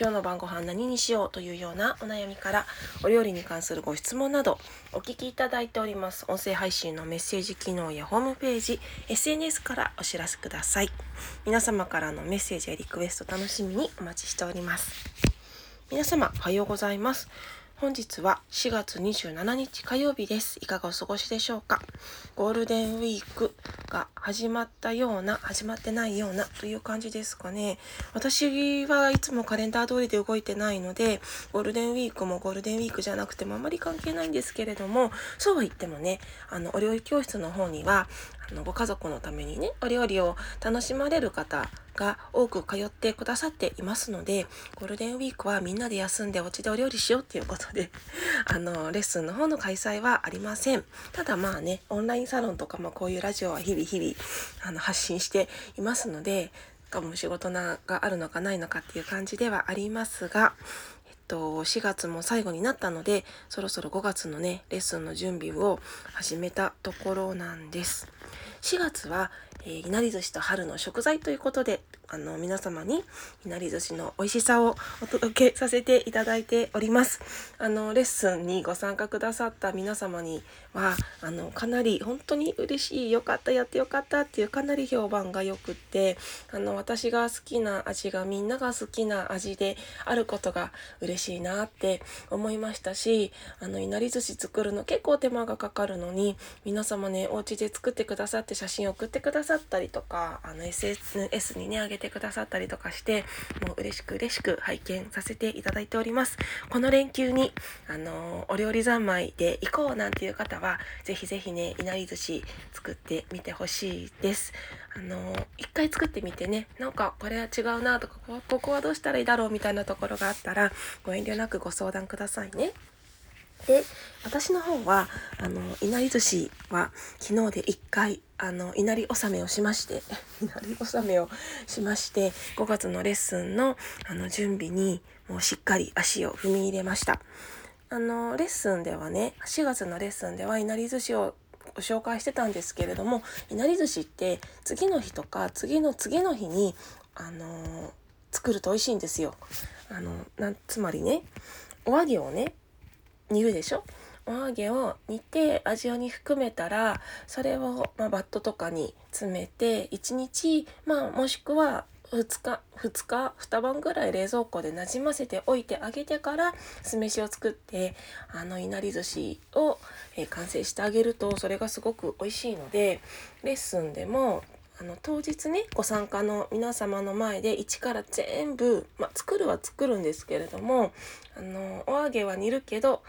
今日の晩ご飯何にしようというようなお悩みからお料理に関するご質問などお聞きいただいております。音声配信のメッセージ機能やホームページ SNS からお知らせください。皆様からのメッセージやリクエスト楽しみにお待ちしております。皆様おはようございます。本日は4月27日火曜日です。いかがお過ごしでしょうか？ゴールデンウィークが始まったような、始まってないようなという感じですかね。私はいつもカレンダー通りで動いてないので、ゴールデンウィークもゴールデンウィークじゃなくてもあまり関係ないんですけれども、そうは言ってもね、あの、お料理教室の方には、あのご家族のためにねお料理を楽しまれる方が多く通ってくださっていますのでゴールデンウィークはみんなで休んでお家でお料理しようっていうことであのレッスンの方の開催はありませんただまあねオンラインサロンとかもこういうラジオは日々日々あの発信していますのでかも仕事ながあるのかないのかっていう感じではありますがえっと4月も最後になったのでそろそろ5月のねレッスンの準備を始めたところなんです。4月は、えー、いなり寿司と春の食材ということであの皆様にいなり寿司の美味しさをお届けさせていただいております。あのレッスンにご参加くださった皆様にはあのかなり本当に嬉しいよかったやってよかったっていうかなり評判がよくってあの私が好きな味がみんなが好きな味であることが嬉しいなって思いましたしあのいなり寿司作るの結構手間がかかるのに皆様ねお家で作ってくださって写真送ってくださったりとかあの SNS にねあげてくださったりとかしてもう嬉しく嬉しく拝見させていただいております。この連休にあのお料理三昧で行こうなんていう方はぜひぜひねいなり寿司作ってみてほしいです。あの一回作ってみてねなんかこれは違うなとかここはどうしたらいいだろうみたいなところがあったらご遠慮なくご相談くださいね。で私の方はあのいなり寿司は昨日で1回あのいなり納めをしまして いなり納めをしまして5月のレッスンのあの準備にもうしっかり足を踏み入れました。あのレッスンではね4月のレッスンではいなり寿司をご紹介してたんですけれどもいなり寿司って次の日とか次の次の日にあの作ると美味しいんですよ。あのなんつまりねお揚げをね煮るでしょ？お揚げを煮て味をに含めたらそれを、まあ、バットとかに詰めて1日、まあ、もしくは2日2日2晩ぐらい冷蔵庫でなじませておいてあげてから酢飯を作ってあのいなり寿司を、えー、完成してあげるとそれがすごく美味しいのでレッスンでもあの当日ねご参加の皆様の前で一から全部、まあ、作るは作るんですけれどもあのお揚げは煮るけど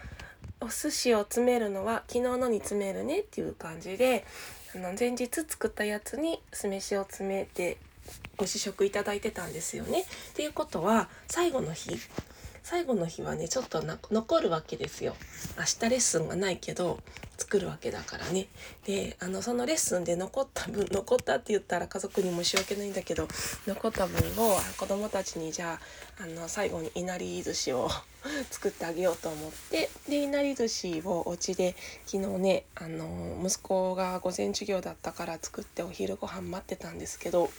お寿司を詰めるのは昨日のに詰めるねっていう感じであの前日作ったやつに酢飯を詰めてご試食いただいてたんですよね。っていうことは最後の日最後の日はねちょっと残るわけですよ。明日レッスンがないけど作るわけだからね。であのそのレッスンで残った分残ったって言ったら家族に申し訳ないんだけど残った分を子供たちにじゃああの最後にいなり寿司を 作ってあげようと思ってでいなり寿司をお家で昨日ねあの息子が午前授業だったから作ってお昼ご飯待ってたんですけど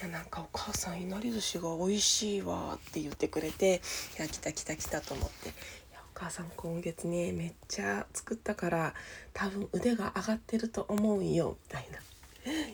いやなんかお母さんいなり寿司が美味しいわって言ってくれていや来た来た来たと思って母さん今月ねめっちゃ作ったから多分腕が上がってると思うよみたいな。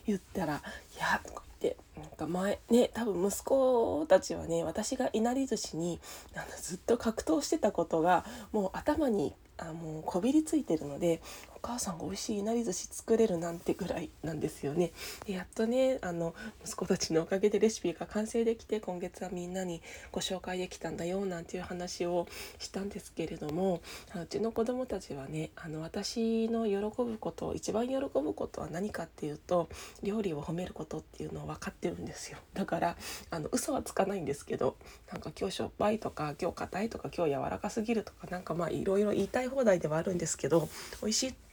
言ったら「いや」とかって。なんか前ね多分息子たちはね私がいなり寿司にあのずっと格闘してたことがもう頭にあもうこびりついてるのでお母さんが美味しいいなり寿司作れるなんてぐらいなんですよね。でやっとねあの息子たちのおかげでレシピが完成できて今月はみんなにご紹介できたんだよなんていう話をしたんですけれどもうちの子供たちはねあの私の喜ぶこと一番喜ぶことは何かっていうと料理を褒めることっていうのを分かってるんですよ。だからあの嘘はつかないんですけどなんか今日しょっぱいとか今日硬いとか今日柔らかすぎるとかなんかまあいろいろ言いたい放題ではあるんですけど美味しいって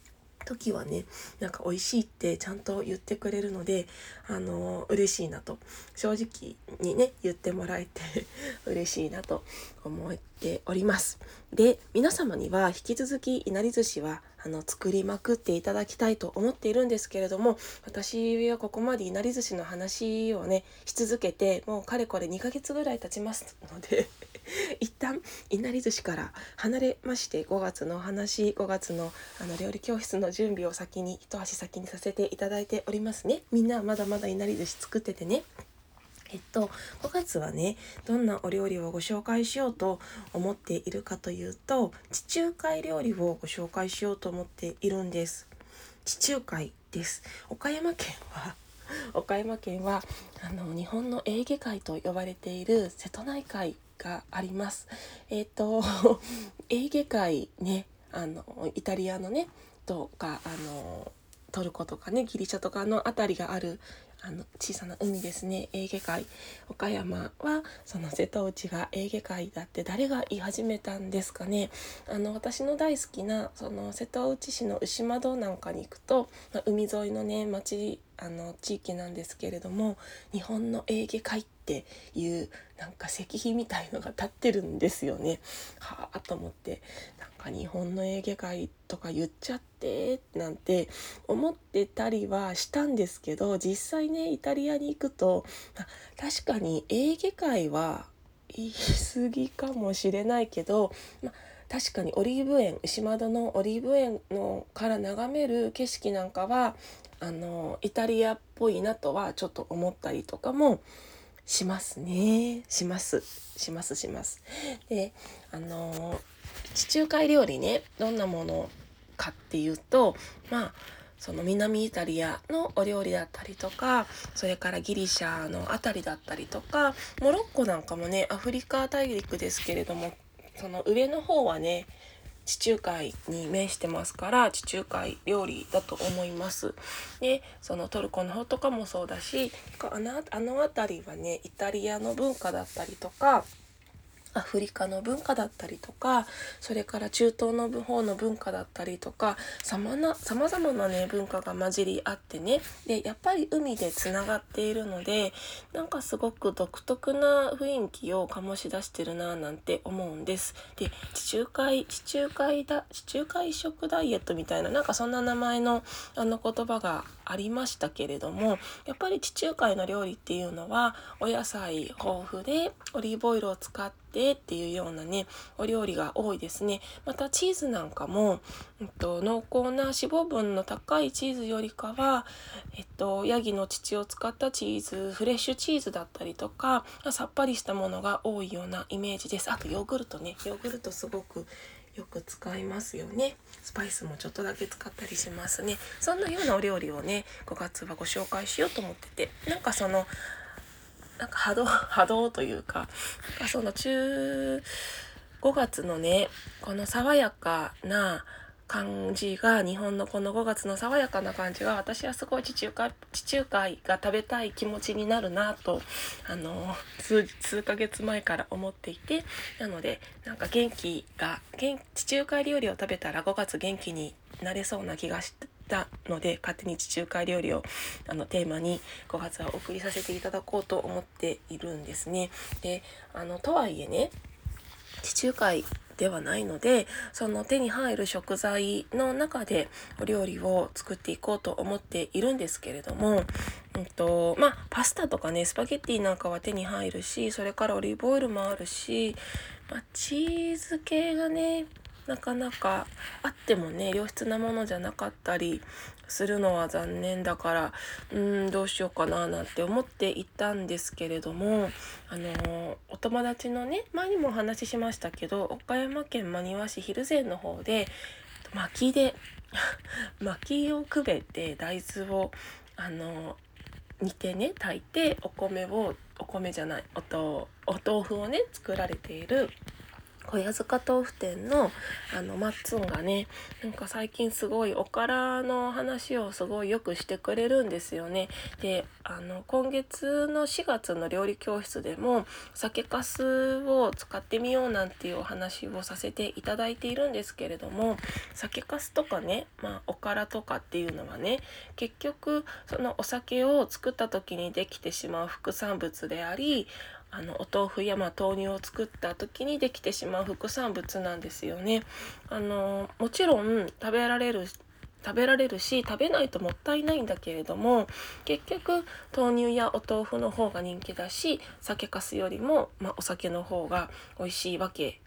時はねなんか美味しいってちゃんと言ってくれるのであの嬉しいなと。正直にね言ってもらえて 嬉しいなと思っております。で皆様には引き続きいなり寿司はあの作りまくっていただきたいと思っているんですけれども私はここまでいなり寿司の話をねし続けてもうかれこれ2ヶ月ぐらい経ちますので 一旦いなり寿司から離れまして5月のお話5月のあの料理教室の準備を先に一足先にさせていただいておりますね。みんなまだまだいなり寿司作っててね。えっと、5月はねどんなお料理をご紹介しようと思っているかというと地中海料理をご紹介しようと思っているんです。地中海です。岡山県は岡山県はあの日本のエーゲ海と呼ばれている瀬戸内海があります。えっ、ー、とエーゲ海ねあのイタリアのねとかあのトルコとかねギリシャとかの辺りがあるあの小さな海ですね。エーゲ海。岡山はその瀬戸内がエーゲ海だって誰が言い始めたんですかね。あの私の大好きなその瀬戸内市の牛窓なんかに行くと、まあ、海沿いのね町あの地域なんですけれども日本のエーゲ海っていうなんか石碑みたいのが立ってるんですよね。はあと思ってなんか日本のエーゲ海とか言っちゃってなんて思ってたりはしたんですけど実際ねイタリアに行くと確かにエーゲ海は言い 過ぎかもしれないけど、まあ確かにオリーブ園牛窓のオリーブ園のから眺める景色なんかはあのイタリアっぽいなとはちょっと思ったりとかもしますね。します。しますします。であの地中海料理ねどんなものかっていうとまあその南イタリアのお料理だったりとかそれからギリシャの辺りだったりとかモロッコなんかもねアフリカ大陸ですけれどもその上の方はね地中海に面してますから地中海料理だと思います。でそのトルコの方とかもそうだしあのあの辺りはねイタリアの文化だったりとかアフリカの文化だったりとかそれから中東の方の文化だったりとかさまな様々なね文化が混じり合ってねでやっぱり海でつながっているのでなんかすごく独特な雰囲気を醸し出してるななんて思うんです。で地中海地中海だ地中海食ダイエットみたいななんかそんな名前のあの言葉がありましたけれどもやっぱり地中海の料理っていうのはお野菜豊富でオリーブオイルを使ってっていうようなねお料理が多いですね。またチーズなんかも、えっと、濃厚な脂肪分の高いチーズよりかは、えっと、ヤギの乳を使ったチーズフレッシュチーズだったりとかさっぱりしたものが多いようなイメージです。あとヨーグルトね。ヨーグルトすごくよく使いますよね。スパイスもちょっとだけ使ったりしますね。そんなようなお料理をね5月はご紹介しようと思ってて。なんかそのなんか波動 波動というかその中5月のねこの爽やかな感じが日本のこの5月の爽やかな感じが私はすごい地中海地中海が食べたい気持ちになるなとあの数数ヶ月前から思っていてなのでなんか元気が地中海料理を食べたら5月元気になれそうな気がしてたので勝手に地中海料理をあのテーマに5月はお送りさせていただこうと思っているんですね。であのとはいえね地中海ではないのでその手に入る食材の中でお料理を作っていこうと思っているんですけれども、うんとまあ、パスタとかねスパゲッティなんかは手に入るしそれからオリーブオイルもあるし、まあ、チーズ系がねなかなかあってもね良質なものじゃなかったりするのは残念だからうんどうしようかななんて思っていたんですけれどもあのお友達のね前にもお話ししましたけど岡山県真庭市蒜山の方で薪で 薪をくべて大豆をあの煮てね炊いてお米をお米じゃないおとお豆腐をね作られている小屋塚豆腐店のあのマッツンがねなんか最近すごいおからの話をすごいよくしてくれるんですよね。であの今月の4月の料理教室でも酒粕を使ってみようなんていうお話をさせていただいているんですけれども酒粕とかね、まあ、おからとかっていうのはね結局そのお酒を作った時にできてしまう副産物でありあのお豆腐やま豆乳を作った時にできてしまう副産物なんですよね。あのもちろん食べられる食べられるし食べないともったいないんだけれども結局豆乳やお豆腐の方が人気だし酒粕よりも、まあ、お酒の方が美味しいわけ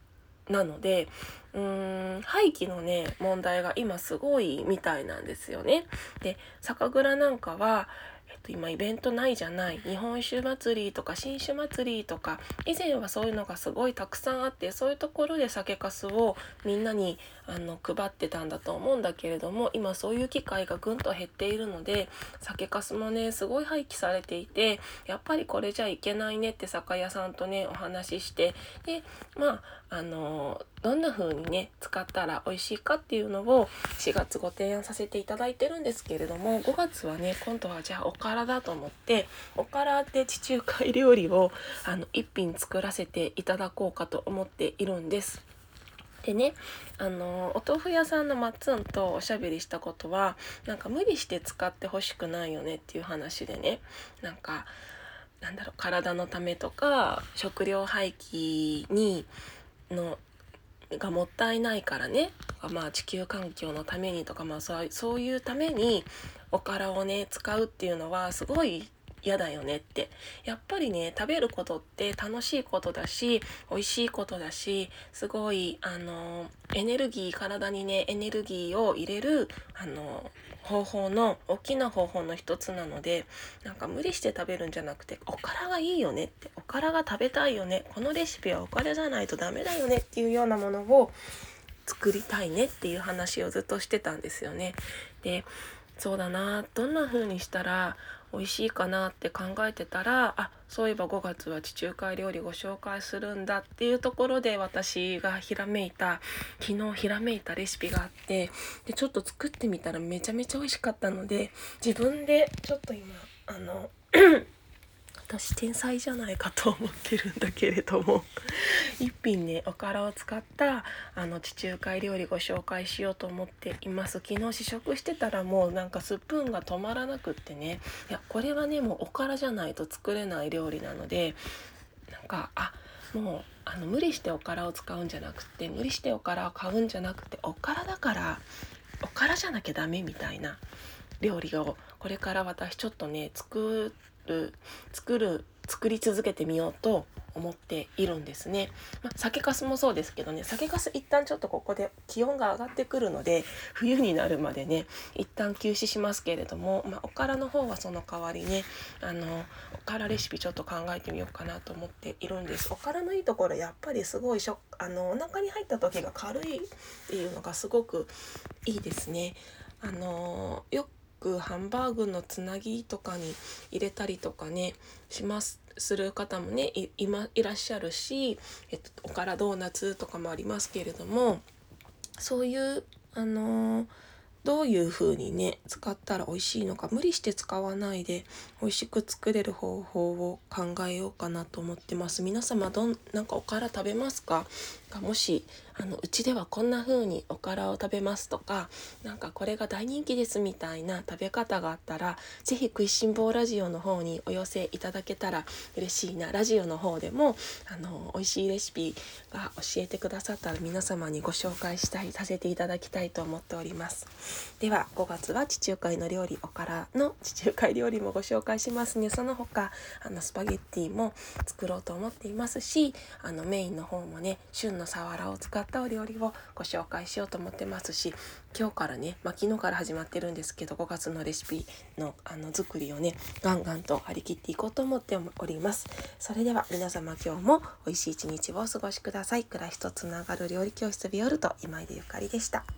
なのでうーん廃棄のね問題が今すごいみたいなんですよね。で酒蔵なんかはえっと、今イベントないじゃない。日本酒祭りとか新酒祭りとか。以前はそういうのがすごいたくさんあってそういうところで酒かすをみんなにあの配ってたんだと思うんだけれども今そういう機会がぐんと減っているので酒粕もねすごい廃棄されていてやっぱりこれじゃいけないねって酒屋さんとねお話ししてでまああのどんな風にね使ったら美味しいかっていうのを4月ご提案させていただいてるんですけれども5月はね今度はじゃあおからだと思っておからで地中海料理をあの一品作らせていただこうかと思っているんです。でねあのお豆腐屋さんのマッツンとおしゃべりしたことはなんか無理して使ってほしくないよねっていう話でね。なんかなんだろう体のためとか食料廃棄にのがもったいないからね。まあ地球環境のためにとかまあそうそういうためにおからをね使うっていうのはすごい嫌だよねってやっぱりね食べることって楽しいことだし美味しいことだしすごいあのエネルギー体にねエネルギーを入れるあの方法の大きな方法の一つなのでなんか無理して食べるんじゃなくておからがいいよねっておからが食べたいよねこのレシピはおからじゃないとダメだよねっていうようなものを作りたいねっていう話をずっとしてたんですよね。でそうだなどんな風にしたら美味しいかなって考えてたらあそういえば5月は地中海料理ご紹介するんだっていうところで私がひらめいた昨日ひらめいたレシピがあってでちょっと作ってみたらめちゃめちゃ美味しかったので自分でちょっと今あの私天才じゃないかと思ってるんだけれども一品ねおからを使ったあの地中海料理ご紹介しようと思っています。昨日試食してたらもうなんかスプーンが止まらなくってね。いやこれはねもうおからじゃないと作れない料理なのでなんかあもうあの無理しておからを使うんじゃなくて無理しておからを買うんじゃなくておからだからおからじゃなきゃダメみたいな料理をこれから私ちょっとね作る作る作り続けてみようと思っているんですね。まあ、酒粕もそうですけどね酒粕一旦ちょっとここで気温が上がってくるので冬になるまでね一旦休止しますけれども、まあ、おからの方はその代わりねあのおからレシピちょっと考えてみようかなと思っているんです。おからのいいところやっぱりすごいしょあのお腹に入った時が軽いっていうのがすごくいいですね。あのよくハンバーグのつなぎとかに入れたりとかねしますする方もねいいらっしゃるし、えっと、おからドーナツとかもありますけれどもそういうあのどういう風にね使ったら美味しいのか無理して使わないで美味しく作れる方法を考えようかなと思ってます。皆様どんなんかおから食べますか？もしあのうちではこんな風におからを食べますとかなんかこれが大人気ですみたいな食べ方があったら是非食いしん坊ラジオの方にお寄せいただけたら嬉しいな。ラジオの方でもあの美味しいレシピが教えてくださったら皆様にご紹介したいさせていただきたいと思っております。では5月は地中海の料理おからの地中海料理もご紹介します。ねその他あのスパゲッティも作ろうと思っていますしあのメインの方もね旬のサワラを使ったお料理をご紹介しようと思ってますし今日からね、まあ、昨日から始まってるんですけど5月のレシピのあの作りをねガンガンと張り切っていこうと思っております。それでは皆様今日も美味しい一日をお過ごしください。暮らしとつながる料理教室ビオルト今井でゆかりでした。